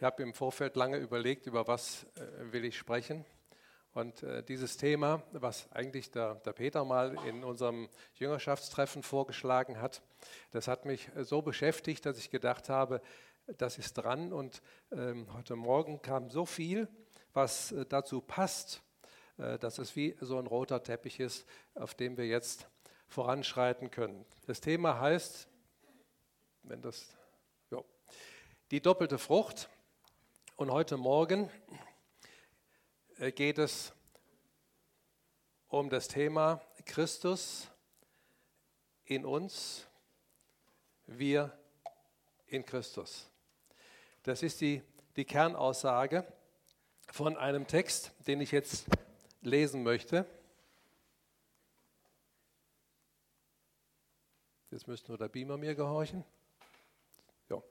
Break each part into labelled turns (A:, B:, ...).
A: Ich habe im Vorfeld lange überlegt, über was äh, will ich sprechen. Und äh, dieses Thema, was eigentlich der, der, Peter mal in unserem Jüngerschaftstreffen vorgeschlagen hat, das hat mich äh, so beschäftigt, dass ich gedacht habe, das ist dran. Und ähm, heute Morgen kam so viel, was dazu passt, dass es wie so ein roter Teppich ist, auf dem wir jetzt voranschreiten können. Das Thema heißt, wenn das, jo, die doppelte Frucht. Und heute Morgen äh, geht es um das Thema Christus in uns, wir in Christus. Das ist die, die Kernaussage von einem Text, den ich jetzt lesen möchte. Jetzt müsste nur der Beamer mir gehorchen. Ja.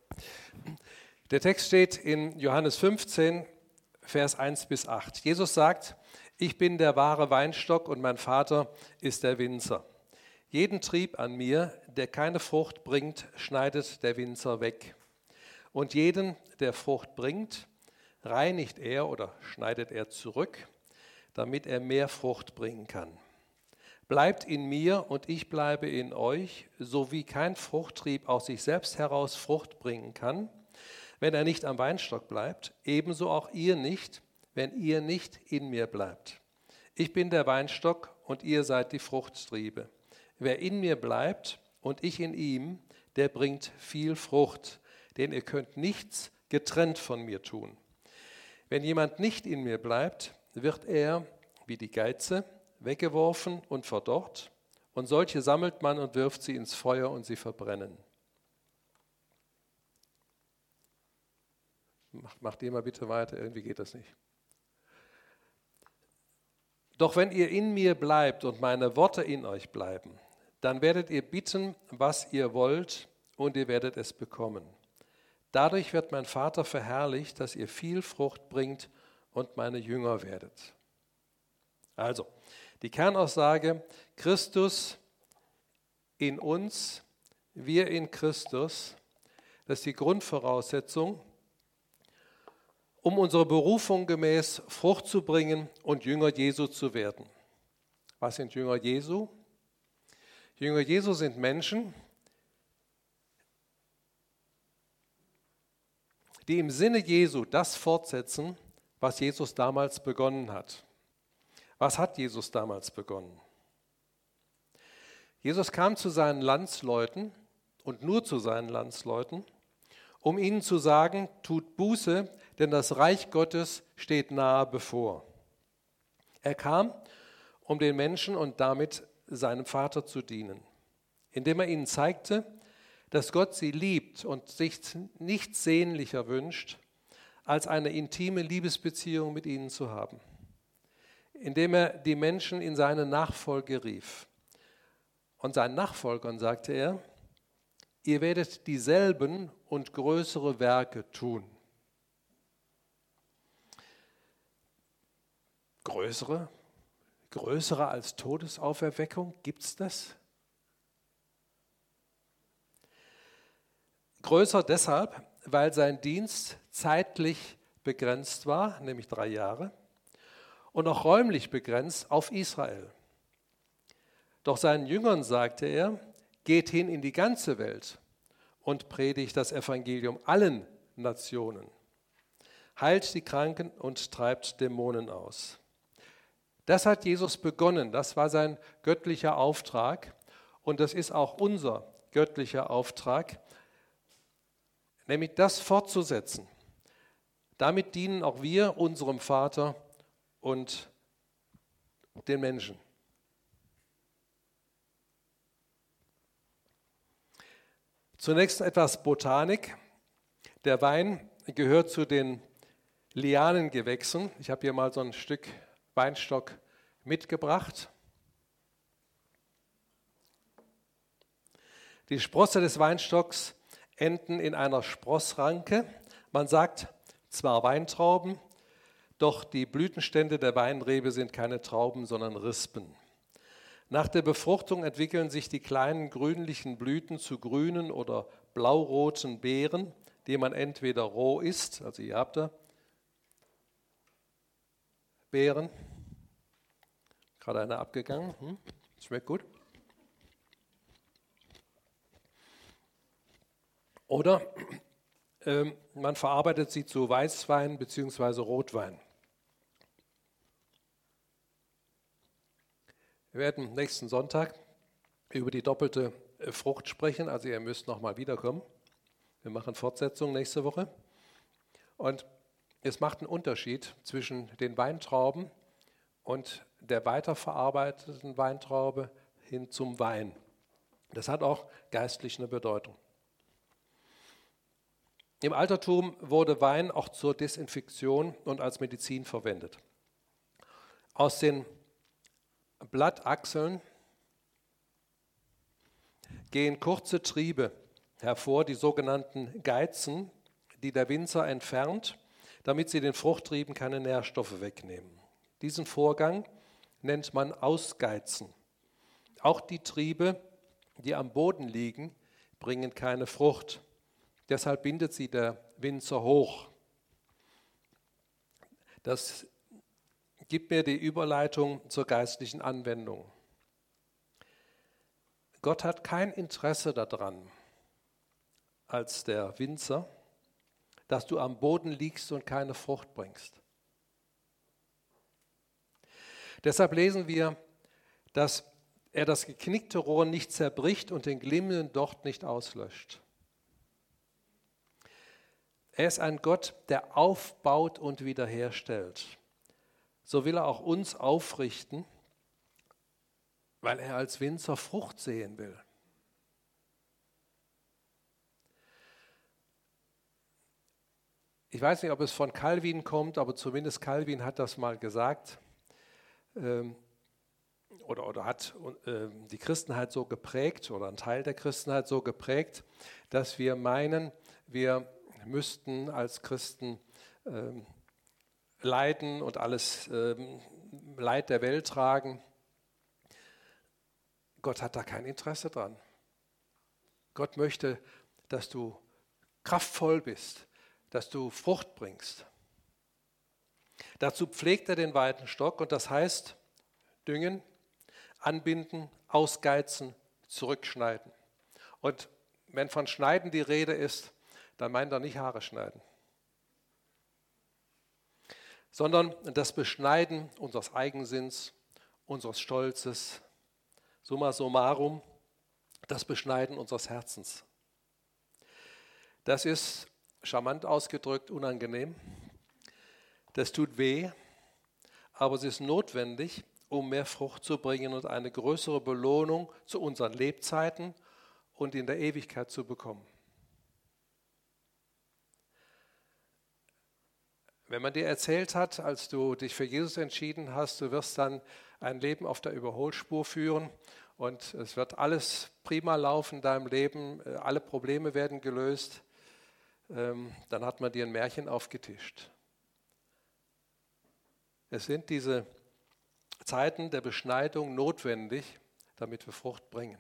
A: Der Text steht in Johannes 15, Vers 1 bis 8. Jesus sagt, ich bin der wahre Weinstock und mein Vater ist der Winzer. Jeden Trieb an mir, der keine Frucht bringt, schneidet der Winzer weg. Und jeden, der Frucht bringt, reinigt er oder schneidet er zurück, damit er mehr Frucht bringen kann. Bleibt in mir und ich bleibe in euch, so wie kein Fruchttrieb aus sich selbst heraus Frucht bringen kann, wenn er nicht am Weinstock bleibt, ebenso auch ihr nicht, wenn ihr nicht in mir bleibt. Ich bin der Weinstock und ihr seid die Fruchttriebe. Wer in mir bleibt und ich in ihm, der bringt viel Frucht, denn ihr könnt nichts getrennt von mir tun. Wenn jemand nicht in mir bleibt, wird er, wie die Geize, weggeworfen und verdorrt, und solche sammelt man und wirft sie ins Feuer und sie verbrennen. Macht, macht ihr mal bitte weiter, irgendwie geht das nicht. Doch wenn ihr in mir bleibt und meine Worte in euch bleiben, dann werdet ihr bitten, was ihr wollt, und ihr werdet es bekommen. Dadurch wird mein Vater verherrlicht, dass ihr viel Frucht bringt und meine Jünger werdet. Also, die Kernaussage, Christus in uns, wir in Christus, das ist die Grundvoraussetzung, um unserer Berufung gemäß Frucht zu bringen und Jünger Jesu zu werden. Was sind Jünger Jesu? Jünger Jesu sind Menschen, die im Sinne Jesu das fortsetzen, was Jesus damals begonnen hat. Was hat Jesus damals begonnen? Jesus kam zu seinen Landsleuten und nur zu seinen Landsleuten um ihnen zu sagen, tut Buße, denn das Reich Gottes steht nahe bevor. Er kam, um den Menschen und damit seinem Vater zu dienen, indem er ihnen zeigte, dass Gott sie liebt und sich nichts sehnlicher wünscht, als eine intime Liebesbeziehung mit ihnen zu haben, indem er die Menschen in seine Nachfolge rief. Und seinen Nachfolgern sagte er, ihr werdet dieselben und größere Werke tun. Größere? Größere als Todesauferweckung? Gibt es das? Größer deshalb, weil sein Dienst zeitlich begrenzt war, nämlich drei Jahre, und auch räumlich begrenzt auf Israel. Doch seinen Jüngern sagte er, geht hin in die ganze Welt und predigt das Evangelium allen Nationen. Heilt die Kranken und treibt Dämonen aus. Das hat Jesus begonnen, das war sein göttlicher Auftrag und das ist auch unser göttlicher Auftrag, nämlich das fortzusetzen. Damit dienen auch wir unserem Vater und den Menschen. Zunächst etwas Botanik. Der Wein gehört zu den Lianengewächsen. Ich habe hier mal so ein Stück Weinstock mitgebracht. Die Sprosse des Weinstocks enden in einer Sprossranke. Man sagt zwar Weintrauben, doch die Blütenstände der Weinrebe sind keine Trauben, sondern Rispen. Nach der Befruchtung entwickeln sich die kleinen grünlichen Blüten zu grünen oder blauroten Beeren, die man entweder roh isst, also ihr habt da Beeren, gerade einer abgegangen, hm? schmeckt gut. Oder ähm, man verarbeitet sie zu Weißwein bzw. Rotwein. Wir werden nächsten Sonntag über die doppelte äh, Frucht sprechen, also ihr müsst nochmal wiederkommen. Wir machen Fortsetzung nächste Woche. Und es macht einen Unterschied zwischen den Weintrauben und der weiterverarbeiteten Weintraube hin zum Wein. Das hat auch geistlich eine Bedeutung. Im Altertum wurde Wein auch zur Desinfektion und als Medizin verwendet. Aus den Blattachseln gehen kurze Triebe hervor, die sogenannten Geizen, die der Winzer entfernt, damit sie den Fruchttrieben keine Nährstoffe wegnehmen. Diesen Vorgang nennt man Ausgeizen. Auch die Triebe, die am Boden liegen, bringen keine Frucht. Deshalb bindet sie der Winzer hoch. Das gibt mir die Überleitung zur geistlichen Anwendung. Gott hat kein Interesse daran, als der Winzer, dass du am Boden liegst und keine Frucht bringst. Deshalb lesen wir, dass er das geknickte Rohr nicht zerbricht und den glimmenden Docht nicht auslöscht. Er ist ein Gott, der aufbaut und wiederherstellt. So will er auch uns aufrichten weil er als Winzer Frucht sehen will. Ich weiß nicht, ob es von Calvin kommt, aber zumindest Calvin hat das mal gesagt ähm, oder, oder hat ähm, die Christenheit so geprägt oder ein Teil der Christenheit so geprägt, dass wir meinen, wir müssten als Christen ähm, leiden und alles Leid der Welt tragen Gott hat da kein Interesse dran. Gott möchte, dass du kraftvoll bist, dass du Frucht bringst. Dazu pflegt er den weiten Stock und das heißt düngen, anbinden, ausgeizen, zurückschneiden. Und wenn von Schneiden die Rede ist, dann meint er nicht Haare schneiden, sondern das Beschneiden unseres Eigensinns, unseres Stolzes, summa summarum, das Beschneiden unseres Herzens. Das ist, charmant ausgedrückt, unangenehm. Das tut weh, aber es ist notwendig, um mehr Frucht zu bringen und eine größere Belohnung zu unseren Lebzeiten und in der Ewigkeit zu bekommen. Wenn man dir erzählt hat, als du dich für Jesus entschieden hast, du wirst dann ein Leben auf der Überholspur führen und es wird alles prima laufen in deinem Leben, äh, alle Probleme werden gelöst, ähm, dann hat man dir ein Märchen aufgetischt. Es sind diese Zeiten der Beschneidung notwendig, damit wir Frucht bringen.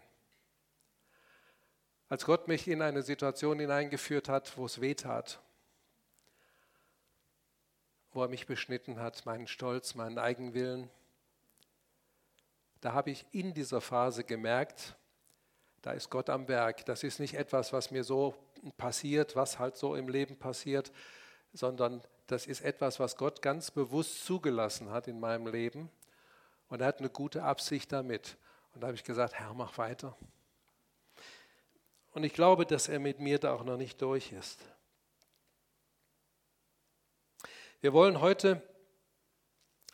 A: Als Gott mich in eine Situation hineingeführt hat, wo es weh tat, wo er mich beschnitten hat, meinen Stolz, meinen Eigenwillen, da habe ich in dieser Phase gemerkt, da ist Gott am Werk. Das ist nicht etwas, was mir so passiert, was halt so im Leben passiert, sondern das ist etwas, was Gott ganz bewusst zugelassen hat in meinem Leben. Und er hat eine gute Absicht damit. Und da habe ich gesagt, Herr, mach weiter. Und ich glaube, dass er mit mir da auch noch nicht durch ist. Wir wollen heute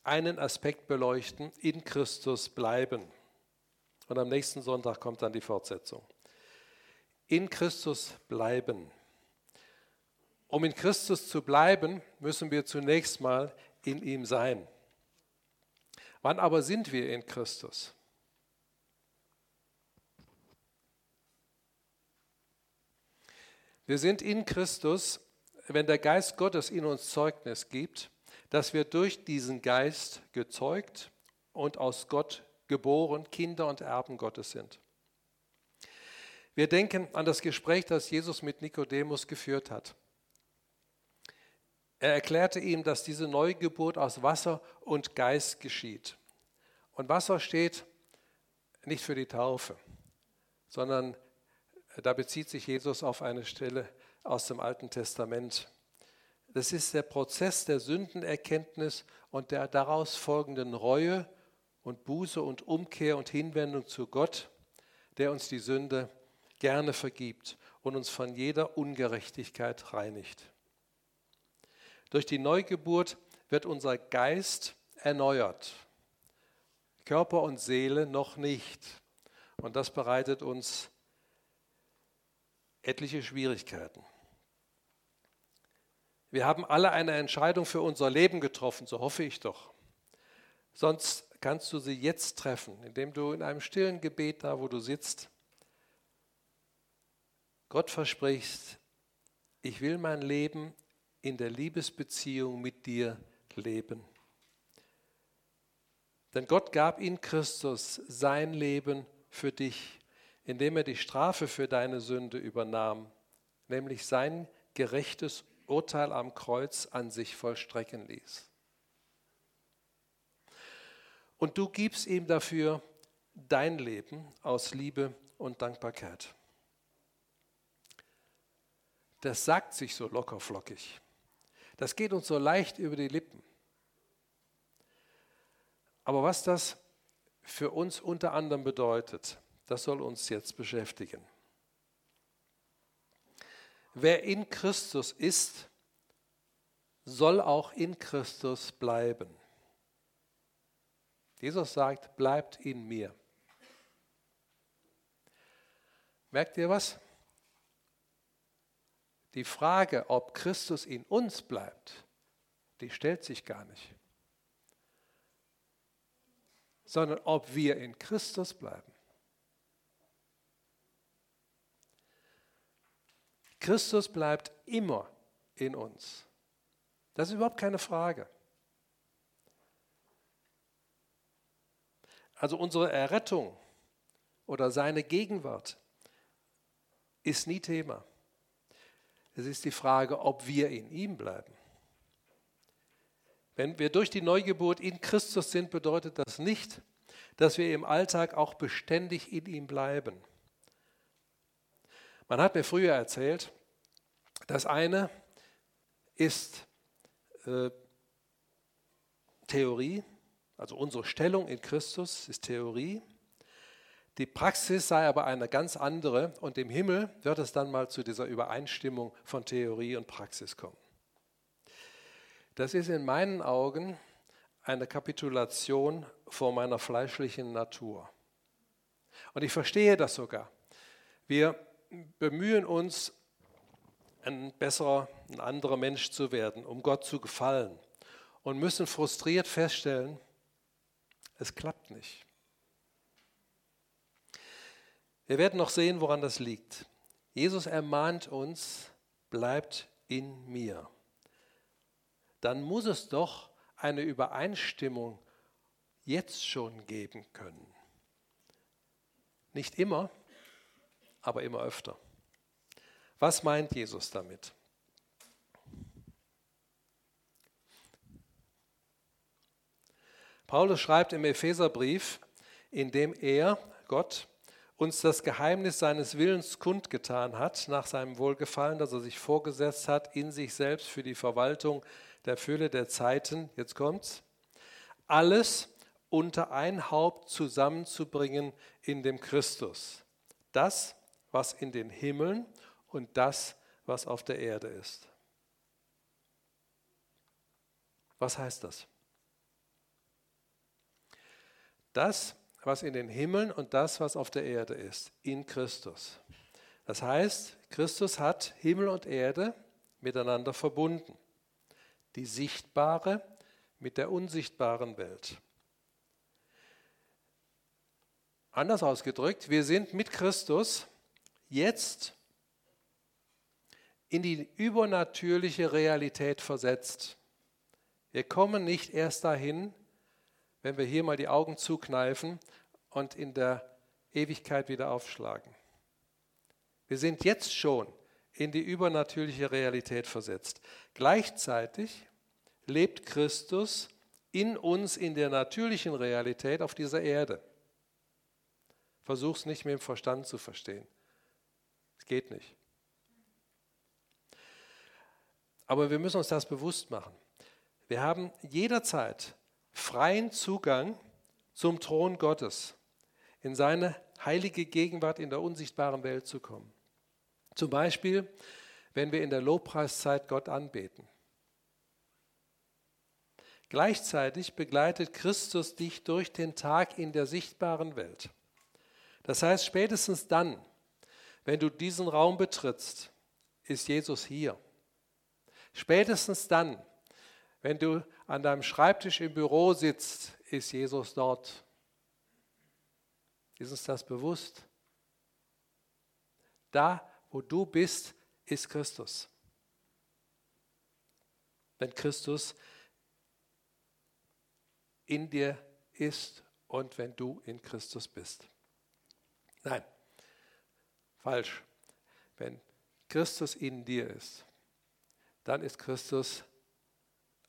A: einen Aspekt beleuchten, in Christus bleiben. Und am nächsten Sonntag kommt dann die Fortsetzung. In Christus bleiben. Um in Christus zu bleiben, müssen wir zunächst mal in ihm sein. Wann aber sind wir in Christus? Wir sind in Christus, wenn der Geist Gottes in uns Zeugnis gibt, dass wir durch diesen Geist gezeugt und aus Gott geboren Kinder und Erben Gottes sind. Wir denken an das Gespräch, das Jesus mit Nikodemus geführt hat. Er erklärte ihm, dass diese Neugeburt aus Wasser und Geist geschieht. Und Wasser steht nicht für die Taufe, sondern da bezieht sich Jesus auf eine Stelle aus dem Alten Testament. Das ist der Prozess der Sündenerkenntnis und der daraus folgenden Reue und Buße und Umkehr und Hinwendung zu Gott, der uns die Sünde gerne vergibt und uns von jeder Ungerechtigkeit reinigt. Durch die Neugeburt wird unser Geist erneuert, Körper und Seele noch nicht. Und das bereitet uns etliche Schwierigkeiten. Wir haben alle eine Entscheidung für unser Leben getroffen, so hoffe ich doch. Sonst kannst du sie jetzt treffen, indem du in einem stillen Gebet da, wo du sitzt, Gott versprichst, ich will mein Leben in der Liebesbeziehung mit dir leben. Denn Gott gab in Christus sein Leben für dich, indem er die Strafe für deine Sünde übernahm, nämlich sein gerechtes Urteil am Kreuz an sich vollstrecken ließ. Und du gibst ihm dafür dein Leben aus Liebe und Dankbarkeit. Das sagt sich so lockerflockig. Das geht uns so leicht über die Lippen. Aber was das für uns unter anderem bedeutet, das soll uns jetzt beschäftigen. Wer in Christus ist, soll auch in Christus bleiben. Jesus sagt, bleibt in mir. Merkt ihr was? Die Frage, ob Christus in uns bleibt, die stellt sich gar nicht, sondern ob wir in Christus bleiben. Christus bleibt immer in uns. Das ist überhaupt keine Frage. Also unsere Errettung oder seine Gegenwart ist nie Thema. Es ist die Frage, ob wir in ihm bleiben. Wenn wir durch die Neugeburt in Christus sind, bedeutet das nicht, dass wir im Alltag auch beständig in ihm bleiben. Man hat mir früher erzählt, das eine ist äh, Theorie, also unsere Stellung in Christus ist Theorie. Die Praxis sei aber eine ganz andere und im Himmel wird es dann mal zu dieser Übereinstimmung von Theorie und Praxis kommen. Das ist in meinen Augen eine Kapitulation vor meiner fleischlichen Natur. Und ich verstehe das sogar. Wir bemühen uns, ein besserer, ein anderer Mensch zu werden, um Gott zu gefallen und müssen frustriert feststellen, es klappt nicht. Wir werden noch sehen, woran das liegt. Jesus ermahnt uns, bleibt in mir. Dann muss es doch eine Übereinstimmung jetzt schon geben können. Nicht immer, aber immer öfter. Was meint Jesus damit? Paulus schreibt im Epheserbrief, in dem er, Gott, uns das Geheimnis seines Willens kundgetan hat, nach seinem Wohlgefallen, das er sich vorgesetzt hat, in sich selbst für die Verwaltung der Fülle der Zeiten, jetzt kommt's, alles unter ein Haupt zusammenzubringen in dem Christus. Das, was in den Himmeln und das, was auf der Erde ist. Was heißt das? Das, was in den Himmeln und das, was auf der Erde ist, in Christus. Das heißt, Christus hat Himmel und Erde miteinander verbunden. Die sichtbare mit der unsichtbaren Welt. Anders ausgedrückt, wir sind mit Christus jetzt in die übernatürliche Realität versetzt. Wir kommen nicht erst dahin, wenn wir hier mal die Augen zukneifen und in der Ewigkeit wieder aufschlagen. Wir sind jetzt schon in die übernatürliche Realität versetzt. Gleichzeitig lebt Christus in uns in der natürlichen Realität auf dieser Erde. Versuch es nicht mit dem Verstand zu verstehen. Es geht nicht. Aber wir müssen uns das bewusst machen. Wir haben jederzeit freien Zugang zum Thron Gottes, in seine heilige Gegenwart in der unsichtbaren Welt zu kommen. Zum Beispiel, wenn wir in der Lobpreiszeit Gott anbeten. Gleichzeitig begleitet Christus dich durch den Tag in der sichtbaren Welt. Das heißt, spätestens dann, wenn du diesen Raum betrittst, ist Jesus hier. Spätestens dann, wenn du an deinem Schreibtisch im Büro sitzt, ist Jesus dort. Ist uns das bewusst? Da, wo du bist, ist Christus. Wenn Christus in dir ist und wenn du in Christus bist. Nein, falsch. Wenn Christus in dir ist, dann ist Christus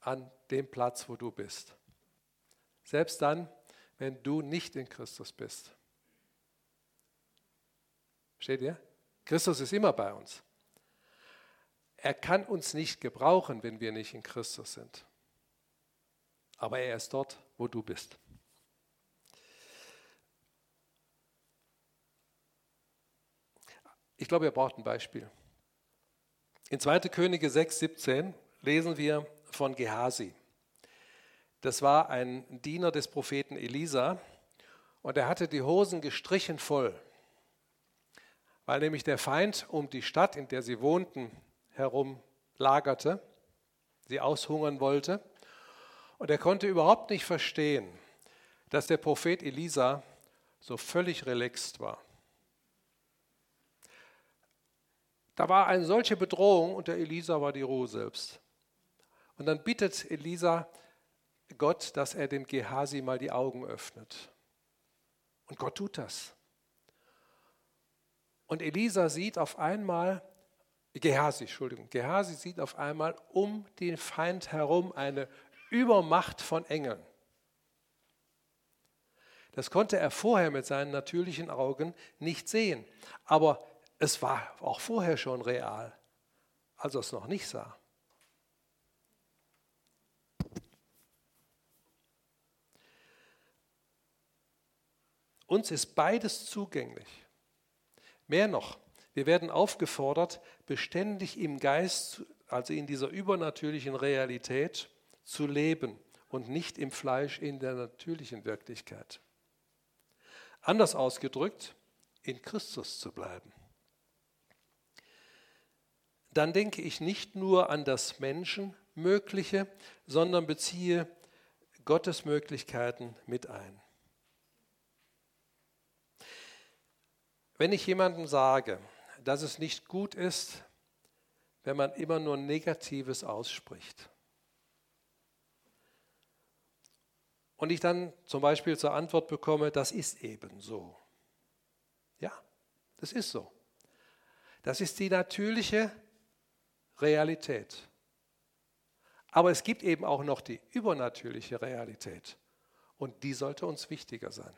A: an dem Platz, wo du bist. Selbst dann, wenn du nicht in Christus bist. Steht ihr? Christus ist immer bei uns. Er kann uns nicht gebrauchen, wenn wir nicht in Christus sind. Aber er ist dort, wo du bist. Ich glaube, ihr braucht ein Beispiel. In 2. Könige 6, 17 lesen wir von Gehasi. Das war ein Diener des Propheten Elisa und er hatte die Hosen gestrichen voll, weil nämlich der Feind um die Stadt, in der sie wohnten, herum lagerte, sie aushungern wollte. Und er konnte überhaupt nicht verstehen, dass der Prophet Elisa so völlig relaxed war. Da war eine solche Bedrohung und der Elisa war die Ruhe selbst. Und dann bittet Elisa Gott, dass er dem Gehasi mal die Augen öffnet. Und Gott tut das. Und Elisa sieht auf einmal, Gehasi, Entschuldigung, Gehasi sieht auf einmal um den Feind herum eine Übermacht von Engeln. Das konnte er vorher mit seinen natürlichen Augen nicht sehen. Aber es war auch vorher schon real, als er es noch nicht sah. Uns ist beides zugänglich. Mehr noch, wir werden aufgefordert, beständig im Geist, also in dieser übernatürlichen Realität, zu leben und nicht im Fleisch in der natürlichen Wirklichkeit. Anders ausgedrückt, in Christus zu bleiben dann denke ich nicht nur an das Menschenmögliche, sondern beziehe Gottes Möglichkeiten mit ein. Wenn ich jemandem sage, dass es nicht gut ist, wenn man immer nur Negatives ausspricht, und ich dann zum Beispiel zur Antwort bekomme, das ist eben so. Ja, das ist so. Das ist die natürliche Realität. Aber es gibt eben auch noch die übernatürliche Realität. Und die sollte uns wichtiger sein.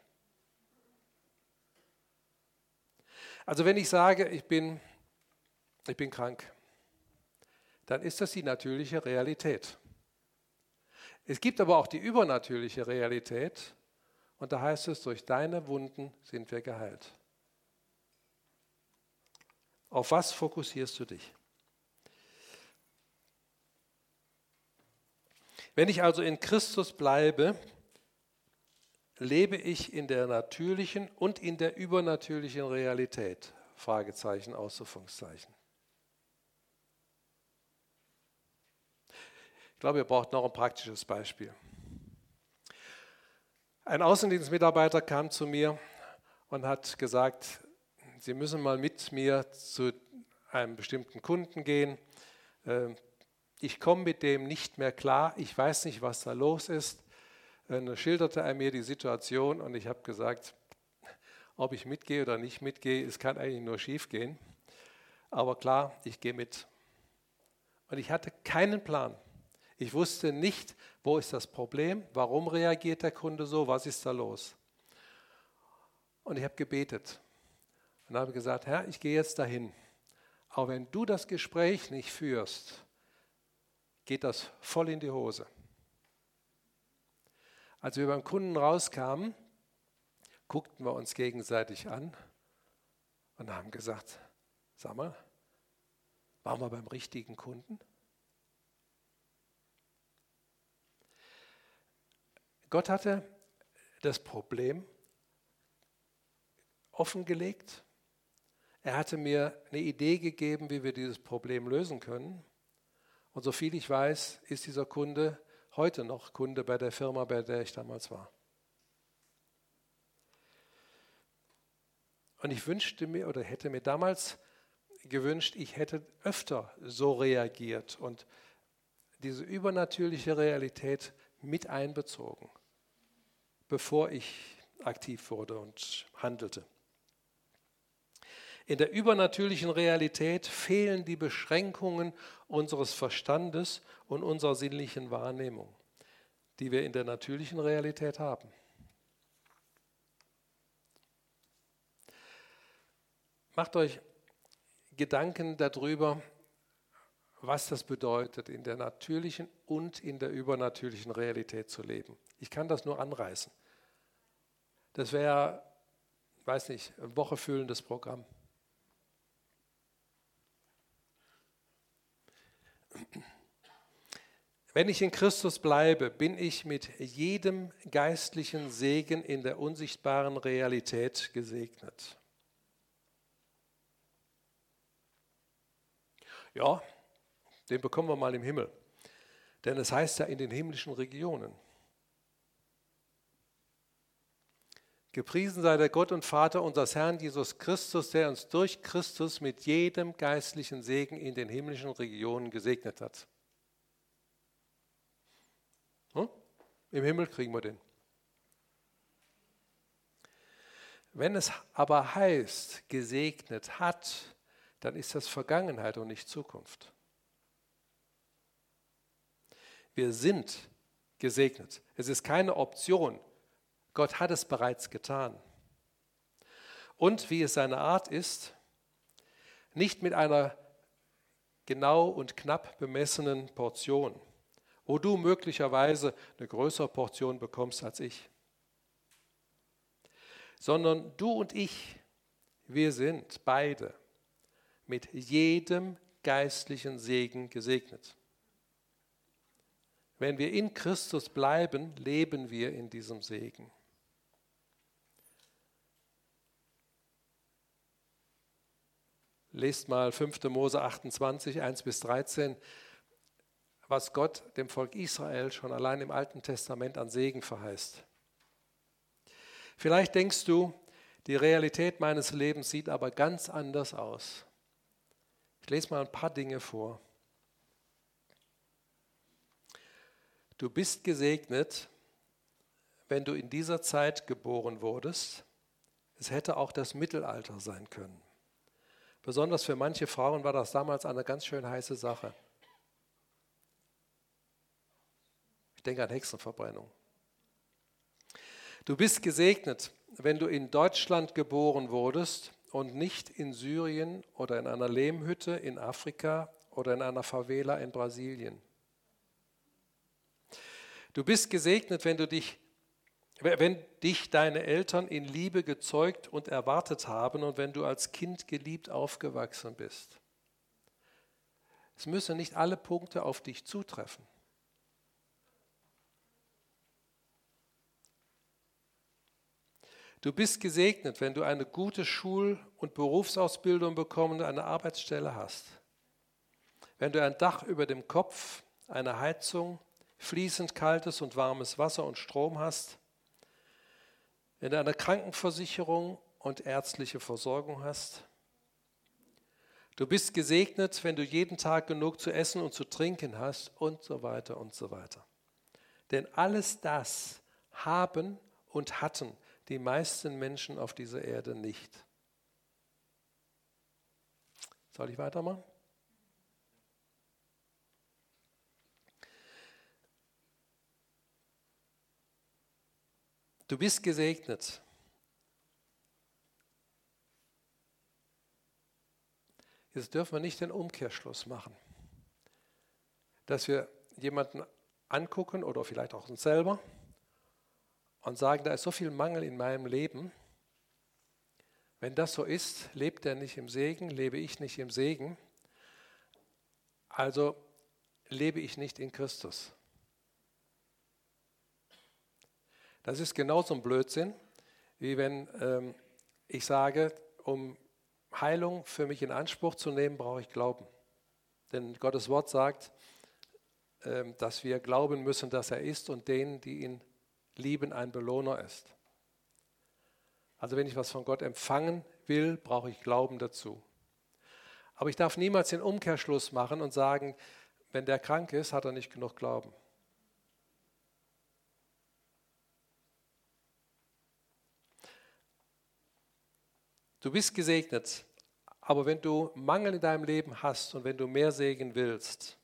A: Also wenn ich sage, ich bin, ich bin krank, dann ist das die natürliche Realität. Es gibt aber auch die übernatürliche Realität und da heißt es, durch deine Wunden sind wir geheilt. Auf was fokussierst du dich? Wenn ich also in Christus bleibe, lebe ich in der natürlichen und in der übernatürlichen Realität? Fragezeichen, Ausrufungszeichen. Ich glaube, ihr braucht noch ein praktisches Beispiel. Ein Außendienstmitarbeiter kam zu mir und hat gesagt, Sie müssen mal mit mir zu einem bestimmten Kunden gehen. Ähm, ich komme mit dem nicht mehr klar, ich weiß nicht, was da los ist. Dann schilderte er mir die Situation und ich habe gesagt, ob ich mitgehe oder nicht mitgehe, es kann eigentlich nur schief gehen. Aber klar, ich gehe mit. Und ich hatte keinen Plan. Ich wusste nicht, wo ist das Problem, warum reagiert der Kunde so, was ist da los. Und ich habe gebetet und habe gesagt, Herr, ich gehe jetzt dahin. Aber wenn du das Gespräch nicht führst, geht das voll in die Hose. Als wir beim Kunden rauskamen, guckten wir uns gegenseitig an und haben gesagt, sag mal, waren wir beim richtigen Kunden? Gott hatte das Problem offengelegt. Er hatte mir eine Idee gegeben, wie wir dieses Problem lösen können. Und so viel ich weiß, ist dieser Kunde heute noch Kunde bei der Firma, bei der ich damals war. Und ich wünschte mir oder hätte mir damals gewünscht, ich hätte öfter so reagiert und diese übernatürliche Realität mit einbezogen, bevor ich aktiv wurde und handelte. In der übernatürlichen Realität fehlen die Beschränkungen unseres Verstandes und unserer sinnlichen Wahrnehmung, die wir in der natürlichen Realität haben. Macht euch Gedanken darüber, was das bedeutet, in der natürlichen und in der übernatürlichen Realität zu leben. Ich kann das nur anreißen. Das wäre, weiß nicht, ein Woche füllendes Programm. Wenn ich in Christus bleibe, bin ich mit jedem geistlichen Segen in der unsichtbaren Realität gesegnet. Ja, den bekommen wir mal im Himmel. Denn es heißt ja in den himmlischen Regionen. Gepriesen sei der Gott und Vater unseres Herrn Jesus Christus, der uns durch Christus mit jedem geistlichen Segen in den himmlischen Regionen gesegnet hat. Hm? Im Himmel kriegen wir den. Wenn es aber heißt, gesegnet hat, dann ist das Vergangenheit und nicht Zukunft. Wir sind gesegnet. Es ist keine Option. Gott hat es bereits getan. Und wie es seine Art ist, nicht mit einer genau und knapp bemessenen Portion, wo du möglicherweise eine größere Portion bekommst als ich, sondern du und ich, wir sind beide mit jedem geistlichen Segen gesegnet. Wenn wir in Christus bleiben, leben wir in diesem Segen. Lest mal 5. Mose 28, 1 bis 13, was Gott dem Volk Israel schon allein im Alten Testament an Segen verheißt. Vielleicht denkst du, die Realität meines Lebens sieht aber ganz anders aus. Ich lese mal ein paar Dinge vor. Du bist gesegnet, wenn du in dieser Zeit geboren wurdest. Es hätte auch das Mittelalter sein können. Besonders für manche Frauen war das damals eine ganz schön heiße Sache. Ich denke an Hexenverbrennung. Du bist gesegnet, wenn du in Deutschland geboren wurdest und nicht in Syrien oder in einer Lehmhütte in Afrika oder in einer Favela in Brasilien. Du bist gesegnet, wenn du dich wenn dich deine Eltern in Liebe gezeugt und erwartet haben und wenn du als Kind geliebt aufgewachsen bist. Es müssen nicht alle Punkte auf dich zutreffen. Du bist gesegnet, wenn du eine gute Schul- und Berufsausbildung bekommen und eine Arbeitsstelle hast. Wenn du ein Dach über dem Kopf, eine Heizung, fließend kaltes und warmes Wasser und Strom hast wenn du eine Krankenversicherung und ärztliche Versorgung hast. Du bist gesegnet, wenn du jeden Tag genug zu essen und zu trinken hast und so weiter und so weiter. Denn alles das haben und hatten die meisten Menschen auf dieser Erde nicht. Soll ich weitermachen? Du bist gesegnet. Jetzt dürfen wir nicht den Umkehrschluss machen, dass wir jemanden angucken oder vielleicht auch uns selber und sagen, da ist so viel Mangel in meinem Leben. Wenn das so ist, lebt er nicht im Segen, lebe ich nicht im Segen, also lebe ich nicht in Christus. Das ist genauso ein Blödsinn, wie wenn ähm, ich sage, um Heilung für mich in Anspruch zu nehmen, brauche ich Glauben. Denn Gottes Wort sagt, ähm, dass wir glauben müssen, dass er ist und denen, die ihn lieben, ein Belohner ist. Also wenn ich was von Gott empfangen will, brauche ich Glauben dazu. Aber ich darf niemals den Umkehrschluss machen und sagen, wenn der krank ist, hat er nicht genug Glauben. Du bist gesegnet, aber wenn du Mangel in deinem Leben hast und wenn du mehr Segen willst,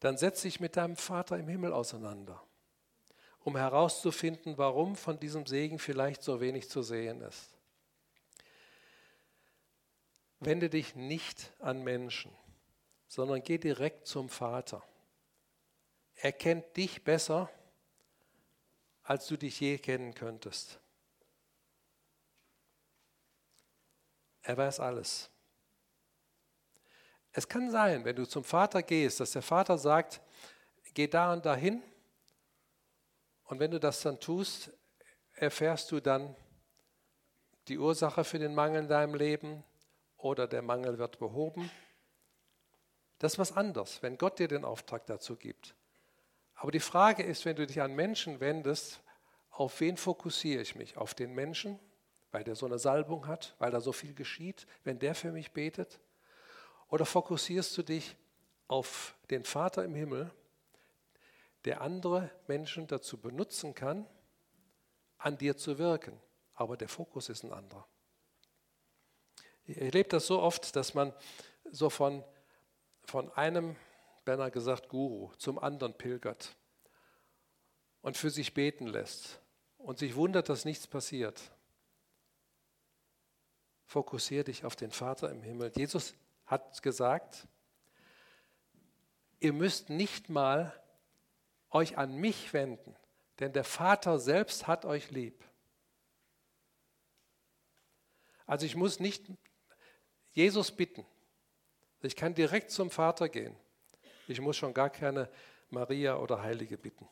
A: dann setz dich mit deinem Vater im Himmel auseinander, um herauszufinden, warum von diesem Segen vielleicht so wenig zu sehen ist. Wende dich nicht an Menschen, sondern geh direkt zum Vater. Er kennt dich besser, als du dich je kennen könntest. Er weiß alles. Es kann sein, wenn du zum Vater gehst, dass der Vater sagt, geh da und dahin. Und wenn du das dann tust, erfährst du dann die Ursache für den Mangel in deinem Leben oder der Mangel wird behoben. Das ist was anderes, wenn Gott dir den Auftrag dazu gibt. Aber die Frage ist, wenn du dich an Menschen wendest, auf wen fokussiere ich mich? Auf den Menschen weil der so eine Salbung hat, weil da so viel geschieht, wenn der für mich betet? Oder fokussierst du dich auf den Vater im Himmel, der andere Menschen dazu benutzen kann, an dir zu wirken? Aber der Fokus ist ein anderer. Ich erlebe das so oft, dass man so von, von einem, beinahe gesagt, Guru zum anderen pilgert und für sich beten lässt und sich wundert, dass nichts passiert. Fokussiere dich auf den Vater im Himmel. Jesus hat gesagt, ihr müsst nicht mal euch an mich wenden, denn der Vater selbst hat euch lieb. Also ich muss nicht Jesus bitten. Ich kann direkt zum Vater gehen. Ich muss schon gar keine Maria oder Heilige bitten.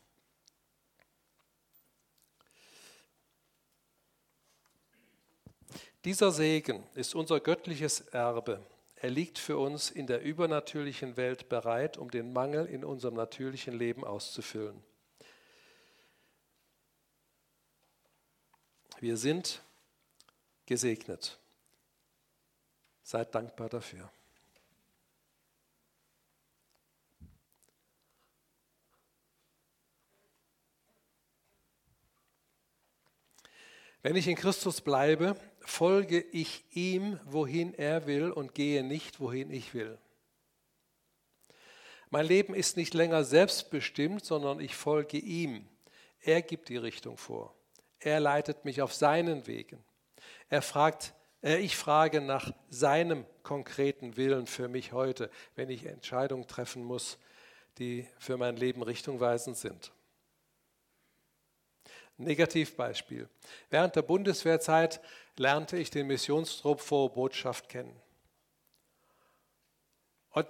A: Dieser Segen ist unser göttliches Erbe. Er liegt für uns in der übernatürlichen Welt bereit, um den Mangel in unserem natürlichen Leben auszufüllen. Wir sind gesegnet. Seid dankbar dafür. Wenn ich in Christus bleibe, folge ich ihm, wohin er will und gehe nicht, wohin ich will. Mein Leben ist nicht länger selbstbestimmt, sondern ich folge ihm. Er gibt die Richtung vor. Er leitet mich auf seinen Wegen. Er fragt, äh, ich frage nach seinem konkreten Willen für mich heute, wenn ich Entscheidungen treffen muss, die für mein Leben richtungweisend sind. Negativbeispiel. Während der Bundeswehrzeit lernte ich den Missionstrupp vor Botschaft kennen. Und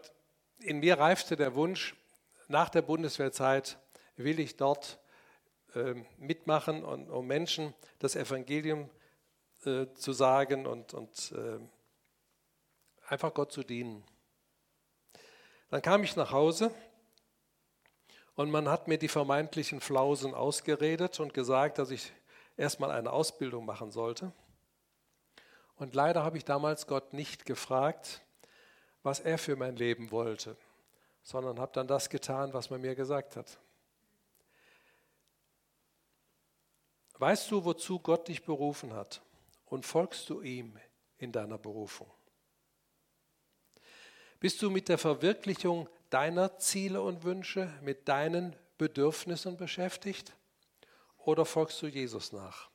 A: in mir reifte der Wunsch, nach der Bundeswehrzeit will ich dort äh, mitmachen, und, um Menschen das Evangelium äh, zu sagen und, und äh, einfach Gott zu dienen. Dann kam ich nach Hause und man hat mir die vermeintlichen Flausen ausgeredet und gesagt, dass ich erstmal eine Ausbildung machen sollte. Und leider habe ich damals Gott nicht gefragt, was er für mein Leben wollte, sondern habe dann das getan, was man mir gesagt hat. Weißt du, wozu Gott dich berufen hat und folgst du ihm in deiner Berufung? Bist du mit der Verwirklichung deiner Ziele und Wünsche, mit deinen Bedürfnissen beschäftigt? Oder folgst du Jesus nach,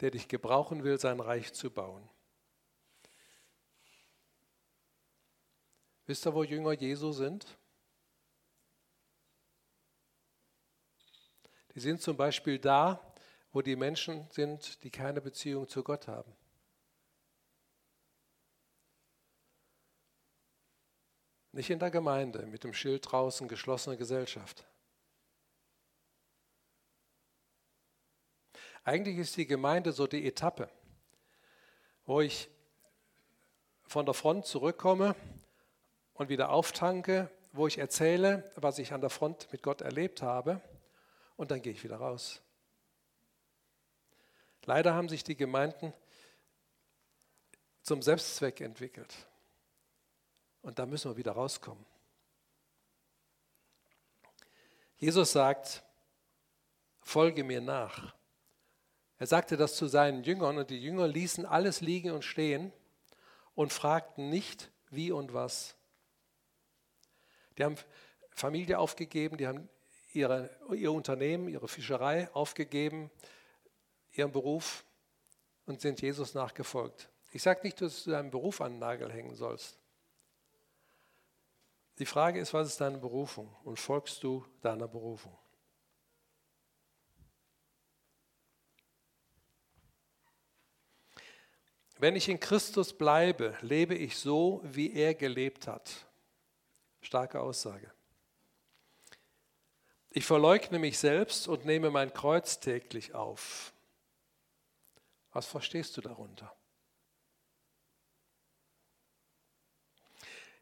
A: der dich gebrauchen will, sein Reich zu bauen? Wisst ihr, wo Jünger Jesu sind? Die sind zum Beispiel da, wo die Menschen sind, die keine Beziehung zu Gott haben. Nicht in der Gemeinde mit dem Schild draußen geschlossene Gesellschaft. Eigentlich ist die Gemeinde so die Etappe, wo ich von der Front zurückkomme und wieder auftanke, wo ich erzähle, was ich an der Front mit Gott erlebt habe und dann gehe ich wieder raus. Leider haben sich die Gemeinden zum Selbstzweck entwickelt. Und da müssen wir wieder rauskommen. Jesus sagt, folge mir nach. Er sagte das zu seinen Jüngern und die Jünger ließen alles liegen und stehen und fragten nicht, wie und was. Die haben Familie aufgegeben, die haben ihre, ihr Unternehmen, ihre Fischerei aufgegeben, ihren Beruf und sind Jesus nachgefolgt. Ich sage nicht, dass du deinen Beruf an den Nagel hängen sollst. Die Frage ist, was ist deine Berufung und folgst du deiner Berufung? Wenn ich in Christus bleibe, lebe ich so, wie er gelebt hat. Starke Aussage. Ich verleugne mich selbst und nehme mein Kreuz täglich auf. Was verstehst du darunter?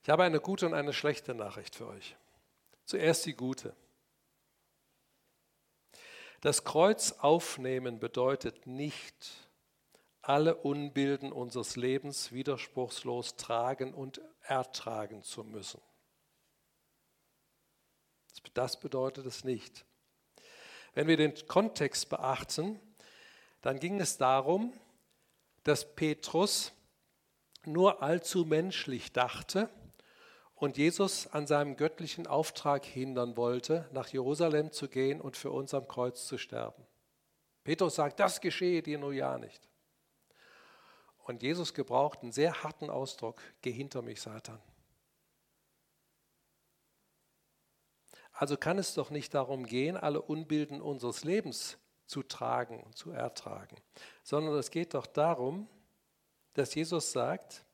A: Ich habe eine gute und eine schlechte Nachricht für euch. Zuerst die gute. Das Kreuz aufnehmen bedeutet nicht, alle Unbilden unseres Lebens widerspruchslos tragen und ertragen zu müssen. Das bedeutet es nicht. Wenn wir den Kontext beachten, dann ging es darum, dass Petrus nur allzu menschlich dachte und Jesus an seinem göttlichen Auftrag hindern wollte, nach Jerusalem zu gehen und für uns am Kreuz zu sterben. Petrus sagt, das geschehe dir nur ja nicht. Und Jesus gebraucht einen sehr harten Ausdruck, geh hinter mich, Satan. Also kann es doch nicht darum gehen, alle Unbilden unseres Lebens zu tragen und zu ertragen, sondern es geht doch darum, dass Jesus sagt,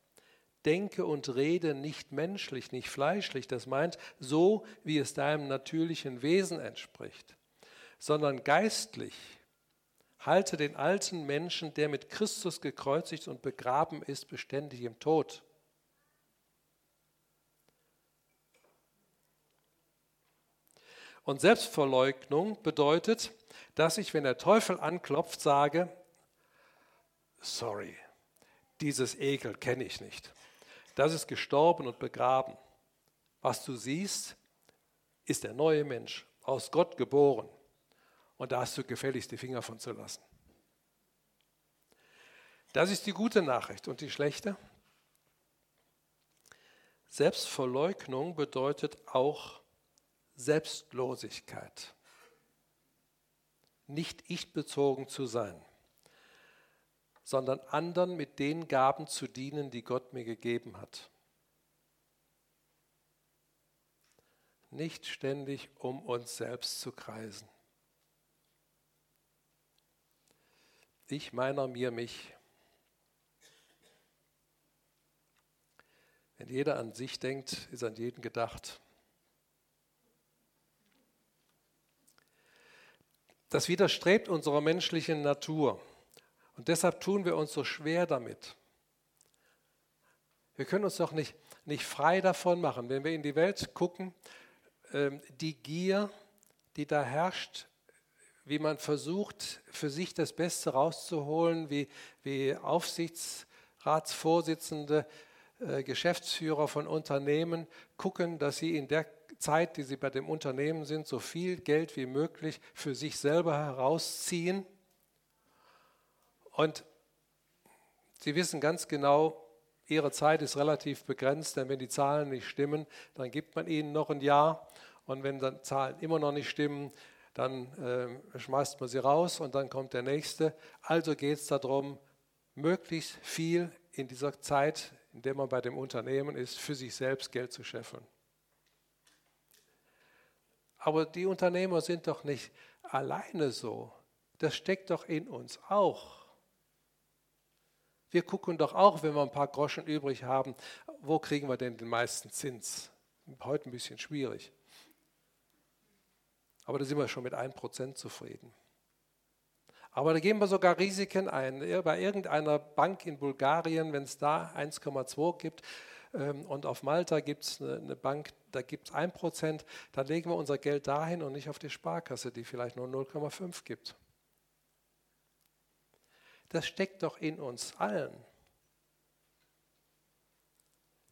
A: denke und rede nicht menschlich, nicht fleischlich, das meint so, wie es deinem natürlichen Wesen entspricht, sondern geistlich. Halte den alten Menschen, der mit Christus gekreuzigt und begraben ist, beständig im Tod. Und Selbstverleugnung bedeutet, dass ich, wenn der Teufel anklopft, sage, sorry, dieses Ekel kenne ich nicht. Das ist gestorben und begraben. Was du siehst, ist der neue Mensch, aus Gott geboren. Und da hast du gefälligst die Finger von zu lassen. Das ist die gute Nachricht. Und die schlechte? Selbstverleugnung bedeutet auch Selbstlosigkeit. Nicht ich-bezogen zu sein, sondern anderen mit den Gaben zu dienen, die Gott mir gegeben hat. Nicht ständig um uns selbst zu kreisen. Ich, meiner, mir, mich. Wenn jeder an sich denkt, ist an jeden gedacht. Das widerstrebt unserer menschlichen Natur. Und deshalb tun wir uns so schwer damit. Wir können uns doch nicht, nicht frei davon machen. Wenn wir in die Welt gucken, ähm, die Gier, die da herrscht, wie man versucht, für sich das Beste rauszuholen, wie, wie Aufsichtsratsvorsitzende, äh, Geschäftsführer von Unternehmen gucken, dass sie in der Zeit, die sie bei dem Unternehmen sind, so viel Geld wie möglich für sich selber herausziehen. Und sie wissen ganz genau, ihre Zeit ist relativ begrenzt, denn wenn die Zahlen nicht stimmen, dann gibt man ihnen noch ein Jahr. Und wenn dann Zahlen immer noch nicht stimmen, dann äh, schmeißt man sie raus und dann kommt der nächste. Also geht es darum, möglichst viel in dieser Zeit, in der man bei dem Unternehmen ist, für sich selbst Geld zu scheffeln. Aber die Unternehmer sind doch nicht alleine so. Das steckt doch in uns auch. Wir gucken doch auch, wenn wir ein paar Groschen übrig haben, wo kriegen wir denn den meisten Zins? Heute ein bisschen schwierig. Aber da sind wir schon mit 1% zufrieden. Aber da gehen wir sogar Risiken ein. Bei irgendeiner Bank in Bulgarien, wenn es da 1,2 gibt ähm, und auf Malta gibt es eine Bank, da gibt es 1%, dann legen wir unser Geld dahin und nicht auf die Sparkasse, die vielleicht nur 0,5 gibt. Das steckt doch in uns allen.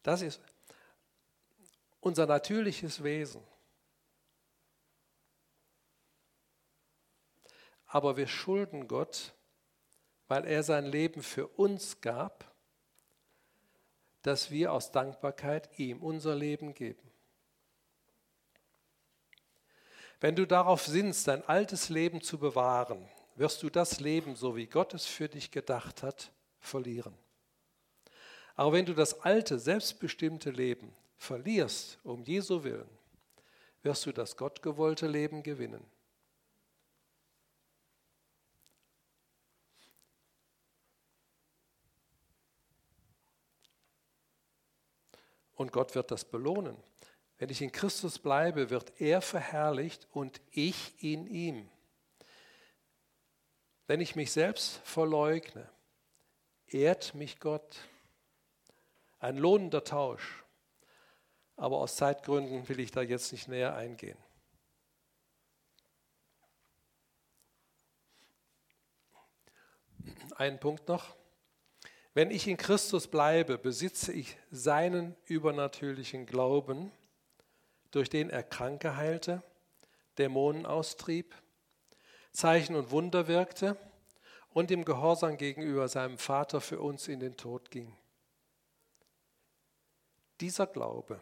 A: Das ist unser natürliches Wesen. Aber wir schulden Gott, weil er sein Leben für uns gab, dass wir aus Dankbarkeit ihm unser Leben geben. Wenn du darauf sinnst, dein altes Leben zu bewahren, wirst du das Leben, so wie Gott es für dich gedacht hat, verlieren. Aber wenn du das alte, selbstbestimmte Leben verlierst, um Jesu willen, wirst du das gottgewollte Leben gewinnen. Und Gott wird das belohnen. Wenn ich in Christus bleibe, wird er verherrlicht und ich in ihm. Wenn ich mich selbst verleugne, ehrt mich Gott. Ein lohnender Tausch. Aber aus Zeitgründen will ich da jetzt nicht näher eingehen. Ein Punkt noch. Wenn ich in Christus bleibe, besitze ich seinen übernatürlichen Glauben, durch den er Kranke heilte, Dämonen austrieb, Zeichen und Wunder wirkte und im Gehorsam gegenüber seinem Vater für uns in den Tod ging. Dieser Glaube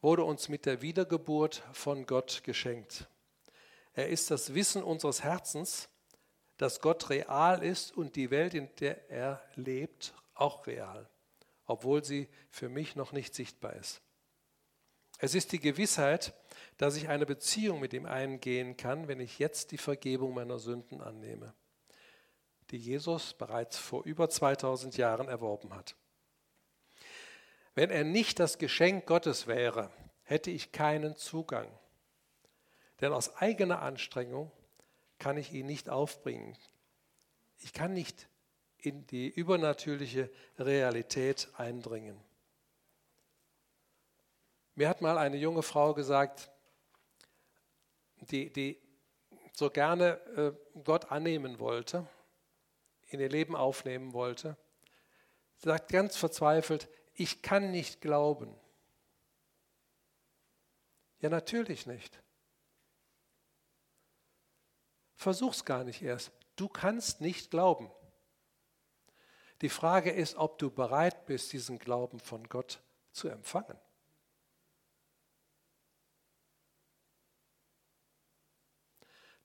A: wurde uns mit der Wiedergeburt von Gott geschenkt. Er ist das Wissen unseres Herzens, dass Gott real ist und die Welt, in der er lebt, auch real, obwohl sie für mich noch nicht sichtbar ist. Es ist die Gewissheit, dass ich eine Beziehung mit ihm eingehen kann, wenn ich jetzt die Vergebung meiner Sünden annehme, die Jesus bereits vor über 2000 Jahren erworben hat. Wenn er nicht das Geschenk Gottes wäre, hätte ich keinen Zugang. Denn aus eigener Anstrengung kann ich ihn nicht aufbringen. Ich kann nicht in die übernatürliche Realität eindringen. Mir hat mal eine junge Frau gesagt, die, die so gerne äh, Gott annehmen wollte, in ihr Leben aufnehmen wollte, sagt ganz verzweifelt, ich kann nicht glauben. Ja, natürlich nicht. Versuch's gar nicht erst. Du kannst nicht glauben. Die Frage ist, ob du bereit bist, diesen Glauben von Gott zu empfangen.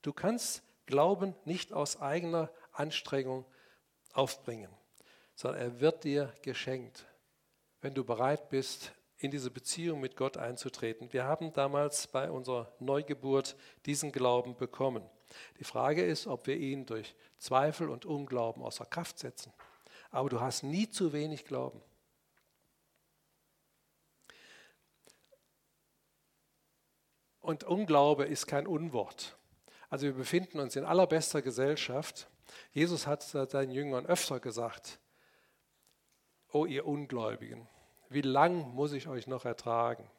A: Du kannst Glauben nicht aus eigener Anstrengung aufbringen, sondern er wird dir geschenkt, wenn du bereit bist, in diese Beziehung mit Gott einzutreten. Wir haben damals bei unserer Neugeburt diesen Glauben bekommen. Die Frage ist, ob wir ihn durch Zweifel und Unglauben außer Kraft setzen. Aber du hast nie zu wenig Glauben. Und Unglaube ist kein Unwort. Also wir befinden uns in allerbester Gesellschaft. Jesus hat seinen Jüngern öfter gesagt, oh ihr Ungläubigen, wie lang muss ich euch noch ertragen?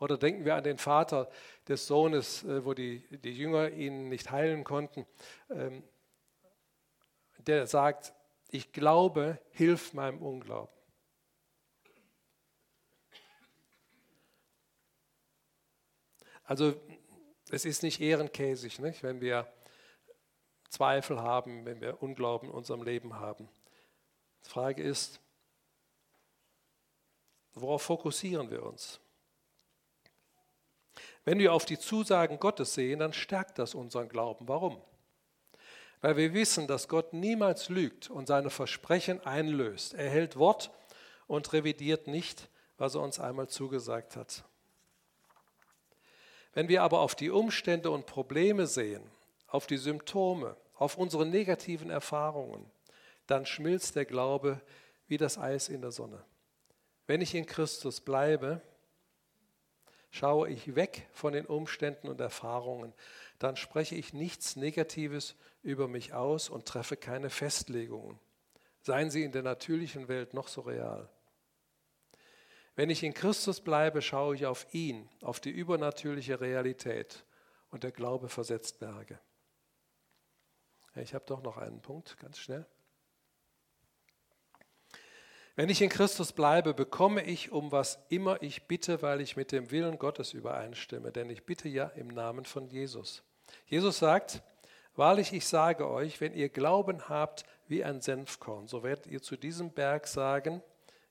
A: Oder denken wir an den Vater des Sohnes, äh, wo die, die Jünger ihn nicht heilen konnten, ähm, der sagt, ich glaube, hilf meinem Unglauben. Also es ist nicht ehrenkäsig, nicht? wenn wir Zweifel haben, wenn wir Unglauben in unserem Leben haben. Die Frage ist, worauf fokussieren wir uns? Wenn wir auf die Zusagen Gottes sehen, dann stärkt das unseren Glauben. Warum? Weil wir wissen, dass Gott niemals lügt und seine Versprechen einlöst. Er hält Wort und revidiert nicht, was er uns einmal zugesagt hat. Wenn wir aber auf die Umstände und Probleme sehen, auf die Symptome, auf unsere negativen Erfahrungen, dann schmilzt der Glaube wie das Eis in der Sonne. Wenn ich in Christus bleibe, schaue ich weg von den Umständen und Erfahrungen, dann spreche ich nichts Negatives über mich aus und treffe keine Festlegungen. Seien sie in der natürlichen Welt noch so real. Wenn ich in Christus bleibe, schaue ich auf ihn, auf die übernatürliche Realität und der Glaube versetzt Berge. Ich habe doch noch einen Punkt, ganz schnell. Wenn ich in Christus bleibe, bekomme ich, um was immer ich bitte, weil ich mit dem Willen Gottes übereinstimme. Denn ich bitte ja im Namen von Jesus. Jesus sagt, wahrlich ich sage euch, wenn ihr Glauben habt wie ein Senfkorn, so werdet ihr zu diesem Berg sagen,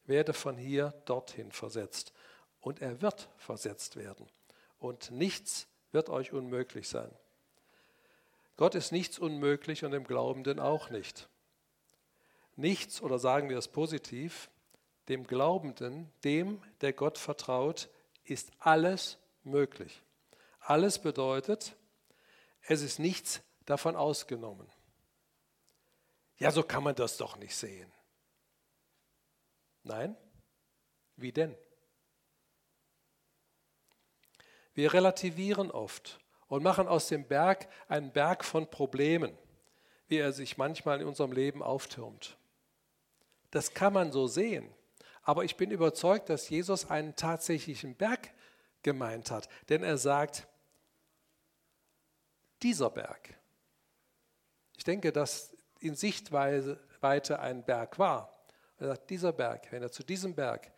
A: werde von hier dorthin versetzt. Und er wird versetzt werden. Und nichts wird euch unmöglich sein. Gott ist nichts unmöglich und dem Glaubenden auch nicht nichts, oder sagen wir es positiv, dem Glaubenden, dem, der Gott vertraut, ist alles möglich. Alles bedeutet, es ist nichts davon ausgenommen. Ja, so kann man das doch nicht sehen. Nein? Wie denn? Wir relativieren oft und machen aus dem Berg einen Berg von Problemen, wie er sich manchmal in unserem Leben auftürmt. Das kann man so sehen. Aber ich bin überzeugt, dass Jesus einen tatsächlichen Berg gemeint hat. Denn er sagt, dieser Berg. Ich denke, dass in Sichtweite ein Berg war. Er sagt, dieser Berg, wenn er zu diesem Berg.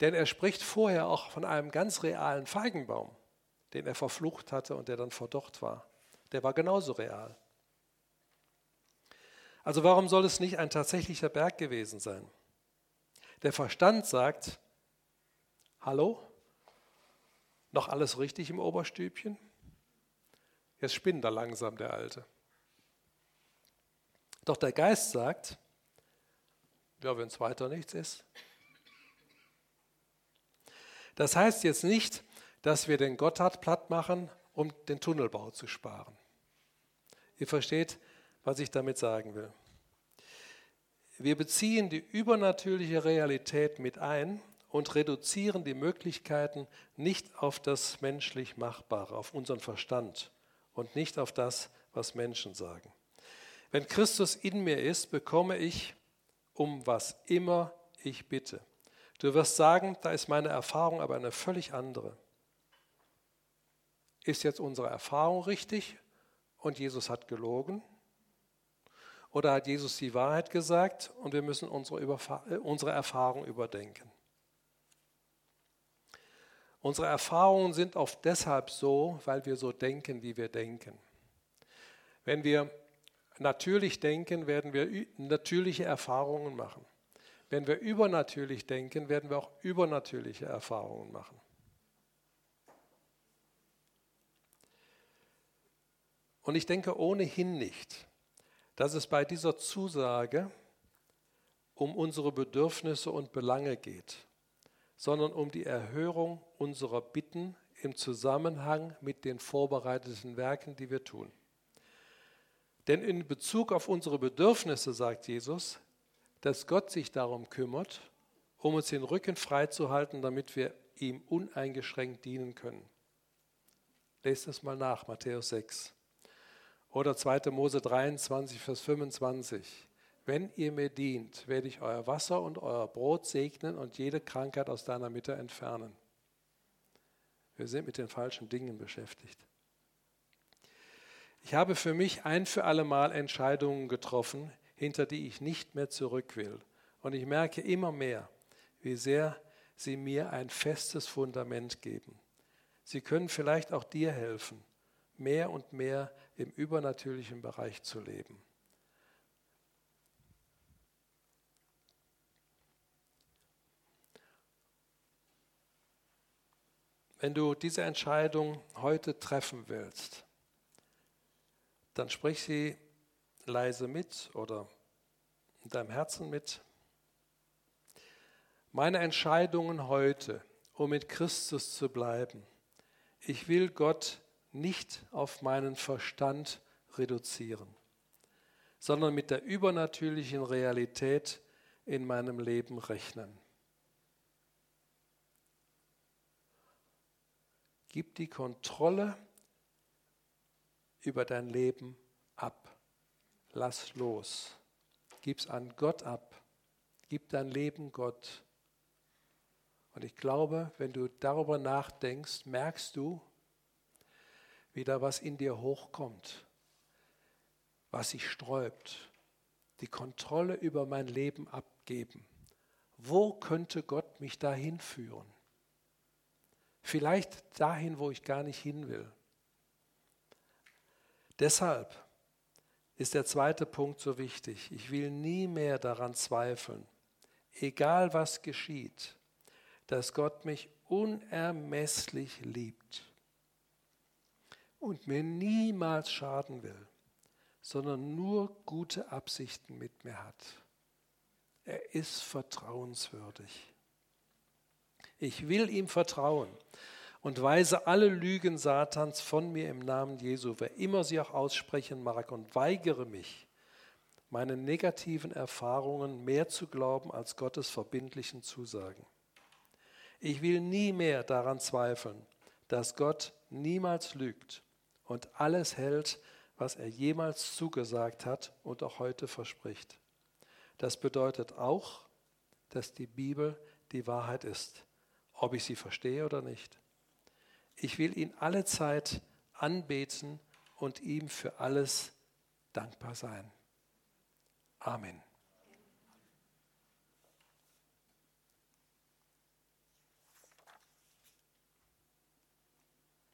A: Denn er spricht vorher auch von einem ganz realen Feigenbaum, den er verflucht hatte und der dann verdorrt war. Der war genauso real. Also warum soll es nicht ein tatsächlicher Berg gewesen sein? Der Verstand sagt, hallo, noch alles richtig im Oberstübchen? Jetzt spinnt er langsam, der Alte. Doch der Geist sagt, ja, wenn es weiter nichts ist. Das heißt jetzt nicht, dass wir den Gotthard platt machen, um den Tunnelbau zu sparen. Ihr versteht, was ich damit sagen will. Wir beziehen die übernatürliche Realität mit ein und reduzieren die Möglichkeiten nicht auf das menschlich Machbare, auf unseren Verstand und nicht auf das, was Menschen sagen. Wenn Christus in mir ist, bekomme ich, um was immer ich bitte. Du wirst sagen, da ist meine Erfahrung aber eine völlig andere. Ist jetzt unsere Erfahrung richtig und Jesus hat gelogen? Oder hat Jesus die Wahrheit gesagt und wir müssen unsere, äh, Erfahrung überdenken? Unsere Erfahrungen sind oft deshalb so, weil wir so denken, wie wir denken. Wenn wir natürlich denken, werden wir natürliche Erfahrungen machen. Wenn wir übernatürlich denken, werden wir auch übernatürliche Erfahrungen machen. Und ich denke ohnehin nicht, dass es bei dieser Zusage um unsere Bedürfnisse und Belange geht, sondern um die Erhörung unserer Bitten im Zusammenhang mit den vorbereiteten Werken, die wir tun. Denn in Bezug auf unsere Bedürfnisse sagt Jesus, dass Gott sich darum kümmert, um uns den Rücken freizuhalten, damit wir ihm uneingeschränkt dienen können. Lest es mal nach, Matthäus 6. Oder 2. Mose 23, Vers 25. Wenn ihr mir dient, werde ich euer Wasser und euer Brot segnen und jede Krankheit aus deiner Mitte entfernen. Wir sind mit den falschen Dingen beschäftigt. Ich habe für mich ein für alle Mal Entscheidungen getroffen, hinter die ich nicht mehr zurück will. Und ich merke immer mehr, wie sehr sie mir ein festes Fundament geben. Sie können vielleicht auch dir helfen, mehr und mehr im übernatürlichen Bereich zu leben. wenn du diese Entscheidung heute treffen willst, dann sprich sie leise mit oder in deinem Herzen mit. Meine Entscheidungen heute, um mit Christus zu bleiben. Ich will Gott nicht auf meinen Verstand reduzieren, sondern mit der übernatürlichen Realität in meinem Leben rechnen. Gib die Kontrolle über dein Leben ab. Lass los. Gib es an Gott ab. Gib dein Leben Gott. Und ich glaube, wenn du darüber nachdenkst, merkst du, wie da was in dir hochkommt, was sich sträubt. Die Kontrolle über mein Leben abgeben. Wo könnte Gott mich dahin führen? Vielleicht dahin, wo ich gar nicht hin will. Deshalb ist der zweite Punkt so wichtig. Ich will nie mehr daran zweifeln, egal was geschieht, dass Gott mich unermesslich liebt und mir niemals schaden will, sondern nur gute Absichten mit mir hat. Er ist vertrauenswürdig. Ich will ihm vertrauen und weise alle Lügen Satans von mir im Namen Jesu, wer immer sie auch aussprechen mag, und weigere mich, meine negativen Erfahrungen mehr zu glauben als Gottes verbindlichen Zusagen. Ich will nie mehr daran zweifeln, dass Gott niemals lügt und alles hält, was er jemals zugesagt hat und auch heute verspricht. Das bedeutet auch, dass die Bibel die Wahrheit ist ob ich sie verstehe oder nicht. Ich will ihn alle Zeit anbeten und ihm für alles dankbar sein. Amen.